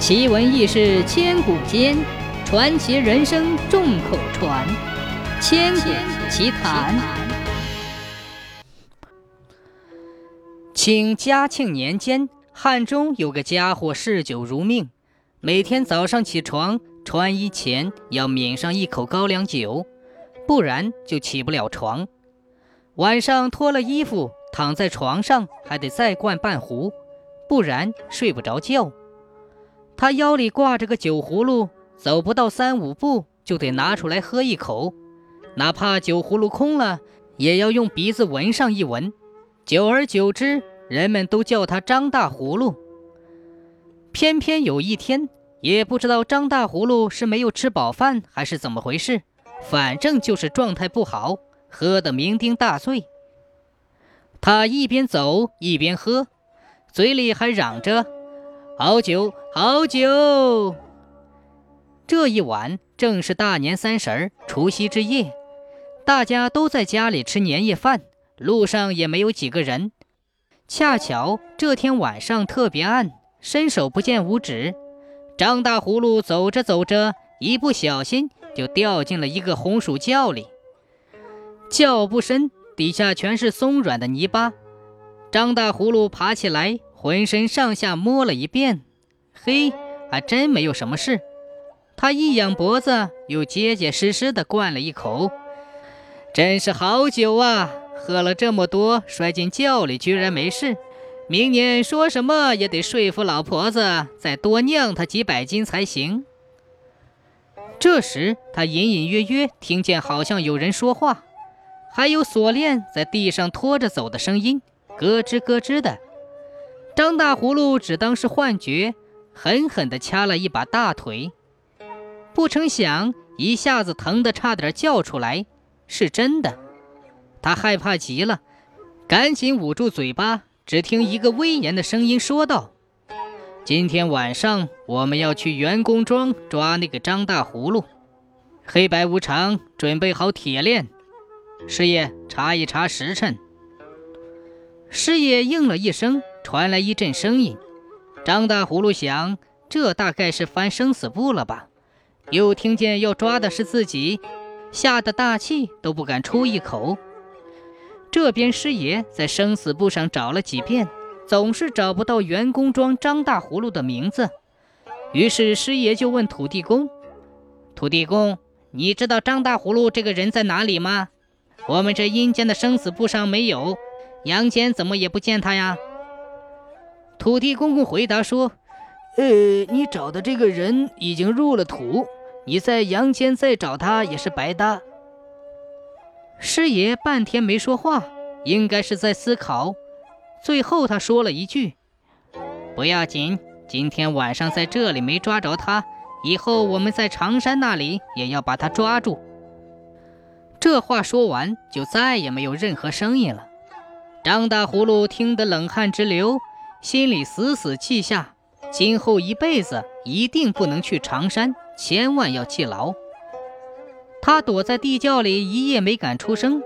奇闻异事千古间，传奇人生众口传。千古奇谈。清嘉庆年间，汉中有个家伙嗜酒如命，每天早上起床穿衣前要抿上一口高粱酒，不然就起不了床。晚上脱了衣服躺在床上还得再灌半壶，不然睡不着觉。他腰里挂着个酒葫芦，走不到三五步就得拿出来喝一口，哪怕酒葫芦空了，也要用鼻子闻上一闻。久而久之，人们都叫他张大葫芦。偏偏有一天，也不知道张大葫芦是没有吃饱饭还是怎么回事，反正就是状态不好，喝得酩酊大醉。他一边走一边喝，嘴里还嚷着。好酒，好酒！这一晚正是大年三十儿，除夕之夜，大家都在家里吃年夜饭，路上也没有几个人。恰巧这天晚上特别暗，伸手不见五指。张大葫芦走着走着，一不小心就掉进了一个红薯窖里。窖不深，底下全是松软的泥巴。张大葫芦爬起来。浑身上下摸了一遍，嘿，还真没有什么事。他一仰脖子，又结结实实地灌了一口，真是好酒啊！喝了这么多，摔进窖里居然没事。明年说什么也得说服老婆子再多酿他几百斤才行。这时，他隐隐约约听见好像有人说话，还有锁链在地上拖着走的声音，咯吱咯吱的。张大葫芦只当是幻觉，狠狠地掐了一把大腿，不成想一下子疼得差点叫出来，是真的。他害怕极了，赶紧捂住嘴巴。只听一个威严的声音说道：“今天晚上我们要去员工庄抓那个张大葫芦。黑白无常，准备好铁链。师爷，查一查时辰。”师爷应了一声。传来一阵声音，张大葫芦想，这大概是翻生死簿了吧？又听见要抓的是自己，吓得大气都不敢出一口。这边师爷在生死簿上找了几遍，总是找不到员工庄张大葫芦的名字。于是师爷就问土地公：“土地公，你知道张大葫芦这个人在哪里吗？我们这阴间的生死簿上没有，阳间怎么也不见他呀？”土地公公回答说：“呃，你找的这个人已经入了土，你在阳间再找他也是白搭。”师爷半天没说话，应该是在思考。最后他说了一句：“不要紧，今天晚上在这里没抓着他，以后我们在长山那里也要把他抓住。”这话说完，就再也没有任何声音了。张大葫芦听得冷汗直流。心里死死记下，今后一辈子一定不能去长山，千万要记牢。他躲在地窖里一夜没敢出声，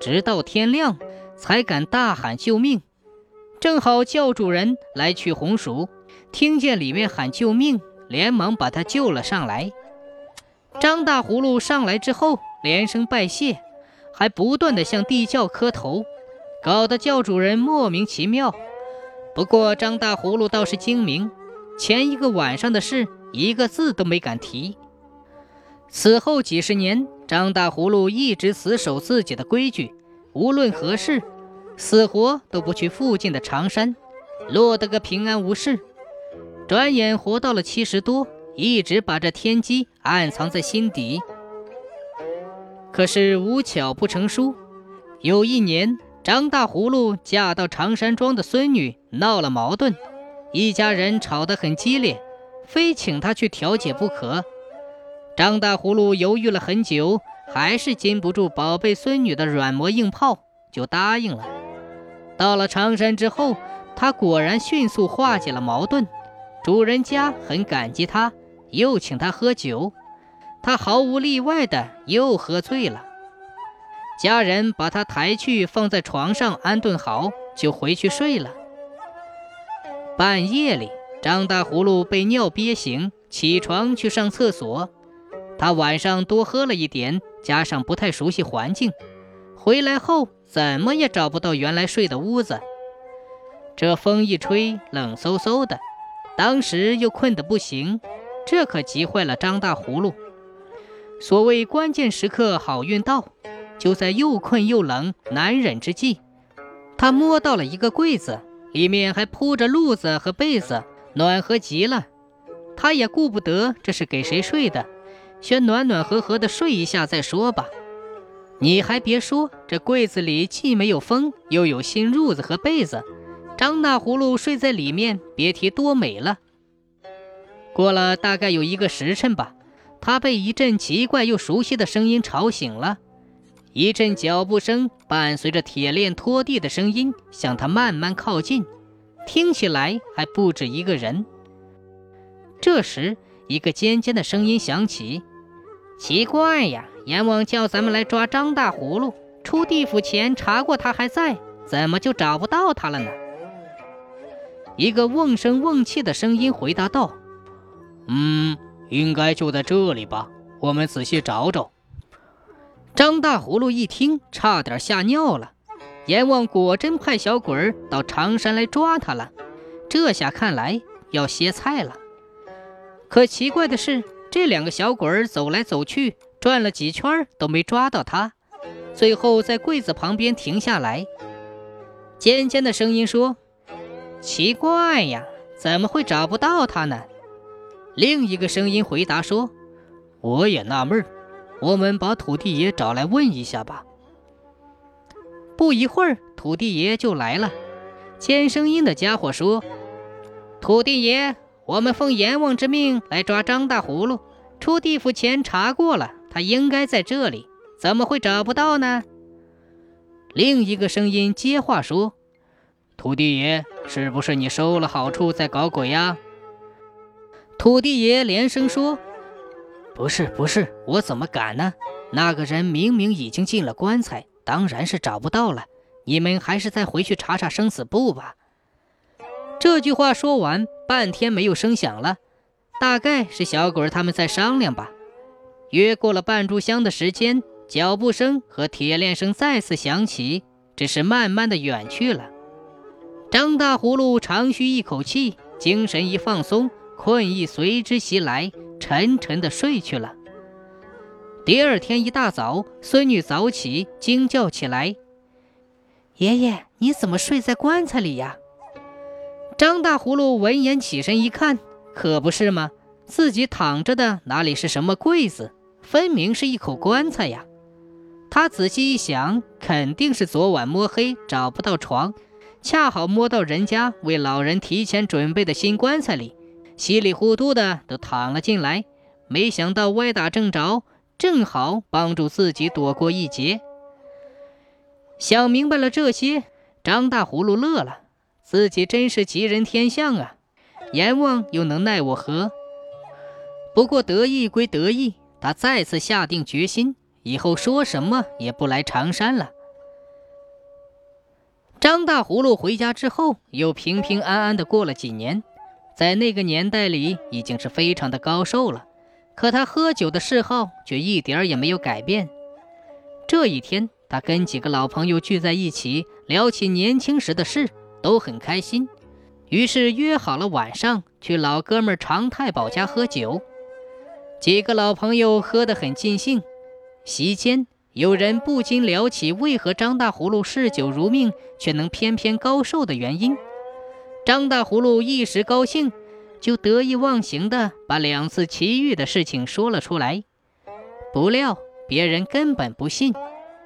直到天亮才敢大喊救命。正好教主人来取红薯，听见里面喊救命，连忙把他救了上来。张大葫芦上来之后，连声拜谢，还不断的向地窖磕头，搞得教主人莫名其妙。不过张大葫芦倒是精明，前一个晚上的事一个字都没敢提。此后几十年，张大葫芦一直死守自己的规矩，无论何事，死活都不去附近的长山，落得个平安无事。转眼活到了七十多，一直把这天机暗藏在心底。可是无巧不成书，有一年。张大葫芦嫁到长山庄的孙女闹了矛盾，一家人吵得很激烈，非请他去调解不可。张大葫芦犹豫了很久，还是禁不住宝贝孙女的软磨硬泡，就答应了。到了长山之后，他果然迅速化解了矛盾，主人家很感激他，又请他喝酒，他毫无例外的又喝醉了。家人把他抬去放在床上安顿好，就回去睡了。半夜里，张大葫芦被尿憋醒，起床去上厕所。他晚上多喝了一点，加上不太熟悉环境，回来后怎么也找不到原来睡的屋子。这风一吹，冷飕飕的，当时又困得不行，这可急坏了张大葫芦。所谓关键时刻好运到，就在又困又冷难忍之际，他摸到了一个柜子，里面还铺着褥子和被子，暖和极了。他也顾不得这是给谁睡的，先暖暖和和的睡一下再说吧。你还别说，这柜子里既没有风，又有新褥子和被子，张大葫芦睡在里面，别提多美了。过了大概有一个时辰吧。他被一阵奇怪又熟悉的声音吵醒了，一阵脚步声伴随着铁链拖地的声音向他慢慢靠近，听起来还不止一个人。这时，一个尖尖的声音响起：“奇怪呀，阎王叫咱们来抓张大葫芦，出地府前查过他还在，怎么就找不到他了呢？”一个瓮声瓮气的声音回答道：“嗯。”应该就在这里吧，我们仔细找找。张大葫芦一听，差点吓尿了。阎王果真派小鬼儿到长山来抓他了，这下看来要歇菜了。可奇怪的是，这两个小鬼儿走来走去，转了几圈都没抓到他，最后在柜子旁边停下来。尖尖的声音说：“奇怪呀，怎么会找不到他呢？”另一个声音回答说：“我也纳闷儿，我们把土地爷找来问一下吧。”不一会儿，土地爷就来了。尖声音的家伙说：“土地爷，我们奉阎王之命来抓张大葫芦。出地府前查过了，他应该在这里，怎么会找不到呢？”另一个声音接话说：“土地爷，是不是你收了好处在搞鬼呀？”土地爷连声说：“不是，不是，我怎么敢呢？那个人明明已经进了棺材，当然是找不到了。你们还是再回去查查生死簿吧。”这句话说完，半天没有声响了，大概是小鬼他们在商量吧。约过了半炷香的时间，脚步声和铁链声再次响起，只是慢慢的远去了。张大葫芦长吁一口气，精神一放松。困意随之袭来，沉沉的睡去了。第二天一大早，孙女早起，惊叫起来：“爷爷，你怎么睡在棺材里呀？”张大葫芦闻言起身一看，可不是吗？自己躺着的哪里是什么柜子，分明是一口棺材呀！他仔细一想，肯定是昨晚摸黑找不到床，恰好摸到人家为老人提前准备的新棺材里。稀里糊涂的都躺了进来，没想到歪打正着，正好帮助自己躲过一劫。想明白了这些，张大葫芦乐了，自己真是吉人天相啊！阎王又能奈我何？不过得意归得意，他再次下定决心，以后说什么也不来长山了。张大葫芦回家之后，又平平安安的过了几年。在那个年代里，已经是非常的高寿了，可他喝酒的嗜好却一点儿也没有改变。这一天，他跟几个老朋友聚在一起，聊起年轻时的事，都很开心。于是约好了晚上去老哥们常太保家喝酒。几个老朋友喝得很尽兴，席间有人不禁聊起为何张大葫芦嗜酒如命，却能偏偏高寿的原因。张大葫芦一时高兴，就得意忘形地把两次奇遇的事情说了出来。不料别人根本不信，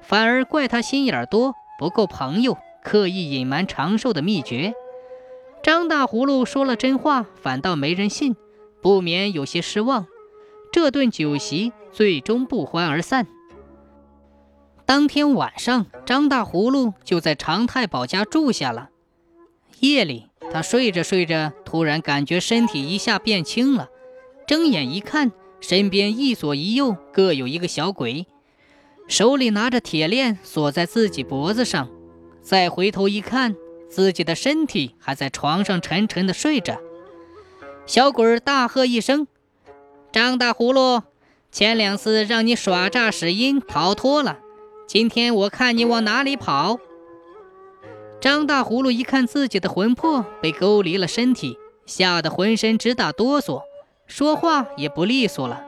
反而怪他心眼多，不够朋友，刻意隐瞒长寿的秘诀。张大葫芦说了真话，反倒没人信，不免有些失望。这顿酒席最终不欢而散。当天晚上，张大葫芦就在常太保家住下了。夜里。他睡着睡着，突然感觉身体一下变轻了，睁眼一看，身边一左一右各有一个小鬼，手里拿着铁链锁在自己脖子上。再回头一看，自己的身体还在床上沉沉的睡着。小鬼儿大喝一声：“张大葫芦，前两次让你耍诈使阴逃脱了，今天我看你往哪里跑！”张大葫芦一看自己的魂魄被勾离了身体，吓得浑身直打哆嗦，说话也不利索了。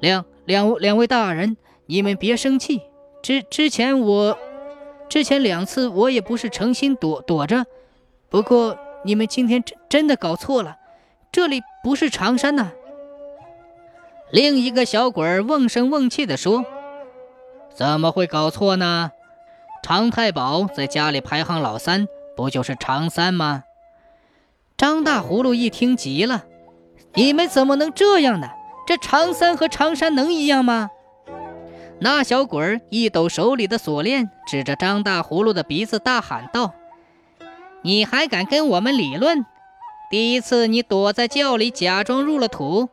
两两两位大人，你们别生气。之之前我，之前两次我也不是诚心躲躲着，不过你们今天真真的搞错了。这里不是长山呐！另一个小鬼儿瓮声瓮气地说：“怎么会搞错呢？常太保在家里排行老三，不就是常三吗？”张大葫芦一听急了：“你们怎么能这样呢？这常三和常山能一样吗？”那小鬼儿一抖手里的锁链，指着张大葫芦的鼻子大喊道：“你还敢跟我们理论？”第一次你躲在窖里假装入了土，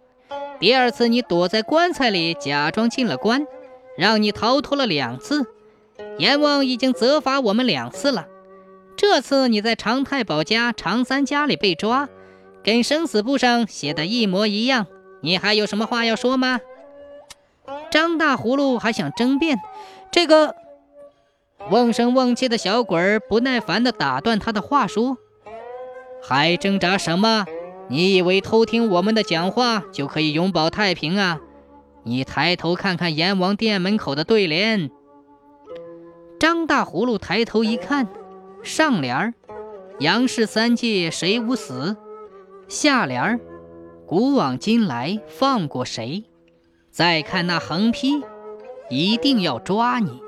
第二次你躲在棺材里假装进了棺，让你逃脱了两次。阎王已经责罚我们两次了，这次你在常太保家常三家里被抓，跟生死簿上写的一模一样。你还有什么话要说吗？张大葫芦还想争辩，这个瓮声瓮气的小鬼儿不耐烦地打断他的话说。还挣扎什么？你以为偷听我们的讲话就可以永保太平啊？你抬头看看阎王殿门口的对联。张大葫芦抬头一看，上联儿“杨氏三界谁无死”，下联儿“古往今来放过谁”。再看那横批，一定要抓你。